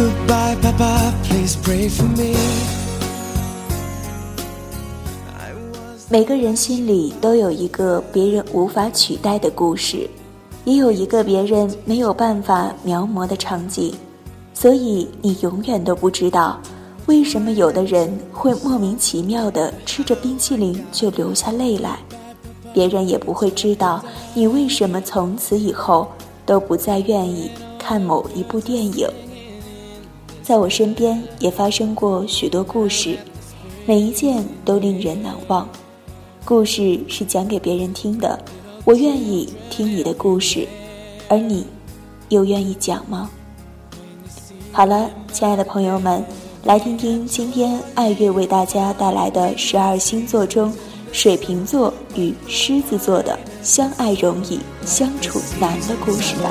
Goodbye, Papa, please pray for me. 每个人心里都有一个别人无法取代的故事，也有一个别人没有办法描摹的场景，所以你永远都不知道，为什么有的人会莫名其妙的吃着冰淇淋就流下泪来，别人也不会知道你为什么从此以后都不再愿意看某一部电影。在我身边也发生过许多故事，每一件都令人难忘。故事是讲给别人听的，我愿意听你的故事，而你，又愿意讲吗？好了，亲爱的朋友们，来听听今天爱乐为大家带来的十二星座中，水瓶座与狮子座的相爱容易相处难的故事吧。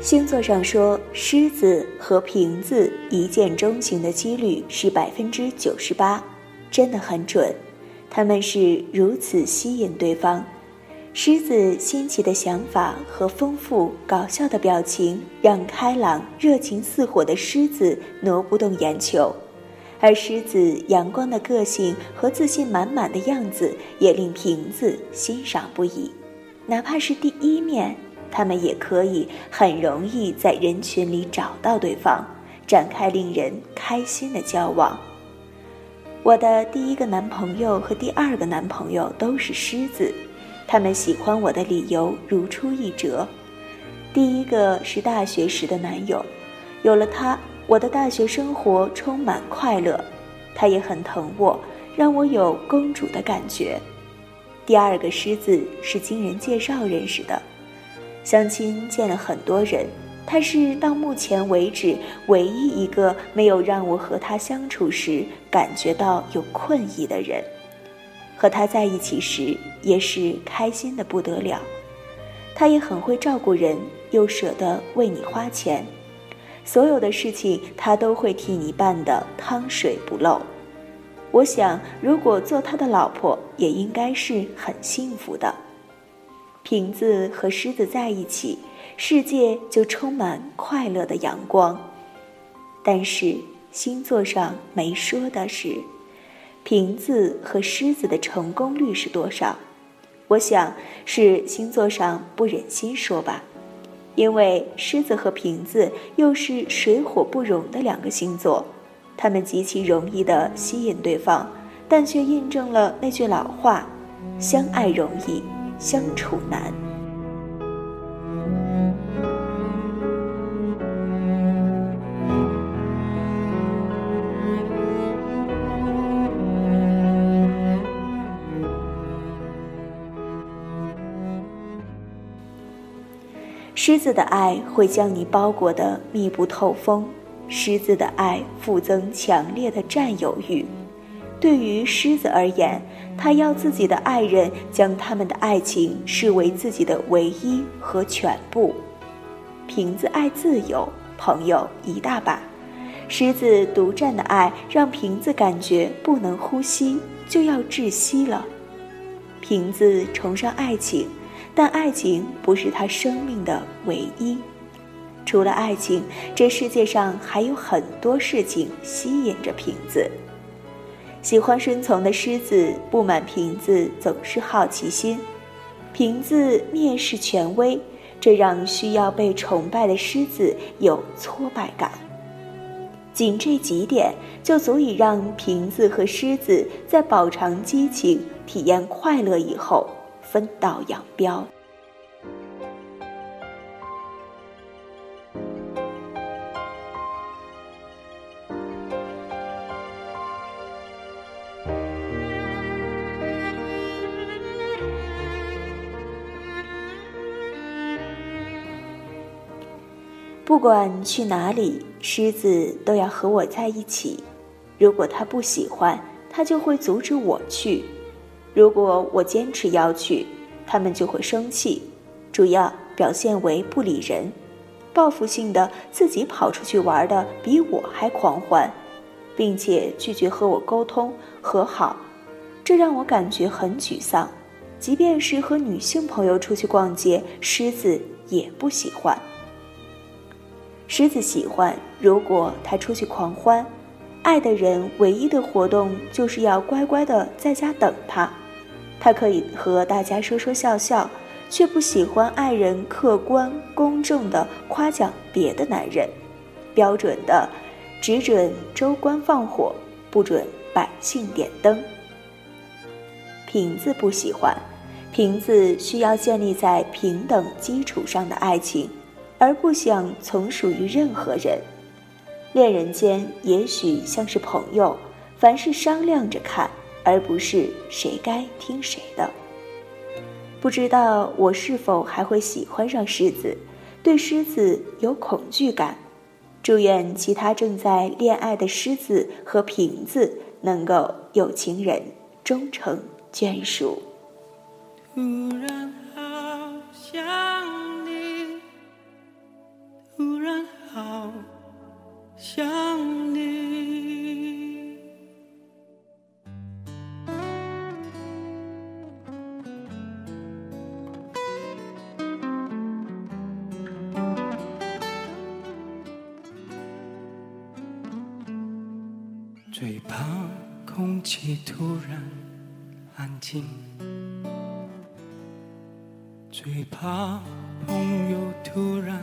星座上说，狮子和瓶子一见钟情的几率是百分之九十八，真的很准。他们是如此吸引对方。狮子新奇的想法和丰富搞笑的表情，让开朗、热情似火的狮子挪不动眼球，而狮子阳光的个性和自信满满的样子，也令瓶子欣赏不已。哪怕是第一面，他们也可以很容易在人群里找到对方，展开令人开心的交往。我的第一个男朋友和第二个男朋友都是狮子，他们喜欢我的理由如出一辙。第一个是大学时的男友，有了他，我的大学生活充满快乐，他也很疼我，让我有公主的感觉。第二个狮子是经人介绍认识的，相亲见了很多人，他是到目前为止唯一一个没有让我和他相处时感觉到有困意的人。和他在一起时也是开心的不得了，他也很会照顾人，又舍得为你花钱，所有的事情他都会替你办的汤水不漏。我想，如果做他的老婆，也应该是很幸福的。瓶子和狮子在一起，世界就充满快乐的阳光。但是星座上没说的是，瓶子和狮子的成功率是多少？我想是星座上不忍心说吧，因为狮子和瓶子又是水火不容的两个星座。他们极其容易的吸引对方，但却印证了那句老话：相爱容易，相处难。狮子的爱会将你包裹得密不透风，狮子的爱附增强烈的占有欲。对于狮子而言，他要自己的爱人将他们的爱情视为自己的唯一和全部。瓶子爱自由，朋友一大把。狮子独占的爱让瓶子感觉不能呼吸，就要窒息了。瓶子崇尚爱情，但爱情不是他生命的唯一。除了爱情，这世界上还有很多事情吸引着瓶子。喜欢顺从的狮子不满瓶子总是好奇心，瓶子蔑视权威，这让需要被崇拜的狮子有挫败感。仅这几点就足以让瓶子和狮子在饱尝激情、体验快乐以后分道扬镳。不管去哪里，狮子都要和我在一起。如果他不喜欢，他就会阻止我去；如果我坚持要去，他们就会生气，主要表现为不理人，报复性的自己跑出去玩的比我还狂欢，并且拒绝和我沟通和好，这让我感觉很沮丧。即便是和女性朋友出去逛街，狮子也不喜欢。狮子喜欢，如果他出去狂欢，爱的人唯一的活动就是要乖乖的在家等他。他可以和大家说说笑笑，却不喜欢爱人客观公正的夸奖别的男人，标准的只准州官放火，不准百姓点灯。瓶子不喜欢，瓶子需要建立在平等基础上的爱情。而不想从属于任何人，恋人间也许像是朋友，凡事商量着看，而不是谁该听谁的。不知道我是否还会喜欢上狮子，对狮子有恐惧感。祝愿其他正在恋爱的狮子和瓶子能够有情人终成眷属。突然突然好想你。最怕空气突然安静，最怕朋友突然。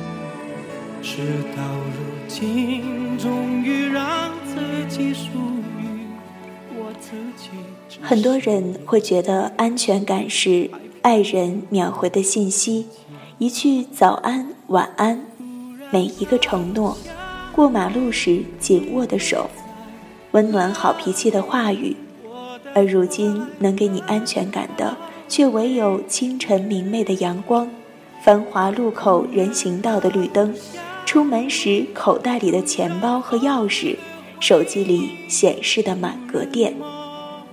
事到如今，终于让自己属于我自己。很多人会觉得安全感是爱人秒回的信息，一句早安、晚安，每一个承诺，过马路时紧握的手，温暖好脾气的话语。而如今，能给你安全感的，却唯有清晨明媚的阳光，繁华路口人行道的绿灯。出门时口袋里的钱包和钥匙，手机里显示的满格电，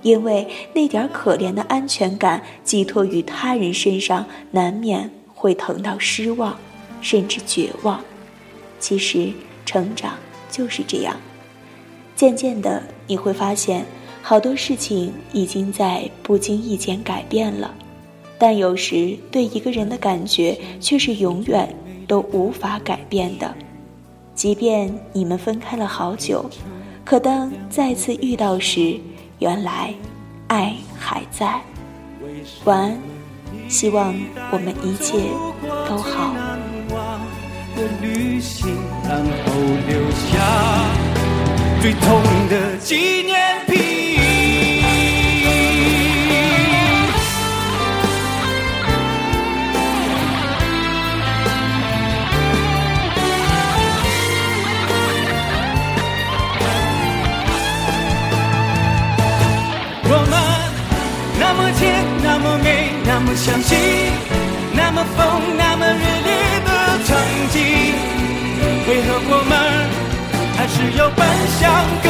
因为那点可怜的安全感寄托于他人身上，难免会疼到失望，甚至绝望。其实成长就是这样，渐渐的你会发现，好多事情已经在不经意间改变了，但有时对一个人的感觉却是永远。都无法改变的，即便你们分开了好久，可当再次遇到时，原来爱还在。晚安，希望我们一切都好。的旅行，然后留下最痛的纪念品。么相信，那么疯，那么热烈的曾经，为何我们还是要奔向更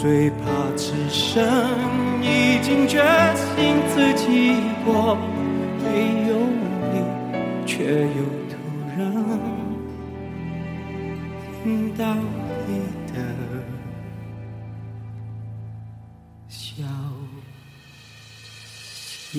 最怕只剩已经决心自己过，没有你，却又突然听到你的消息。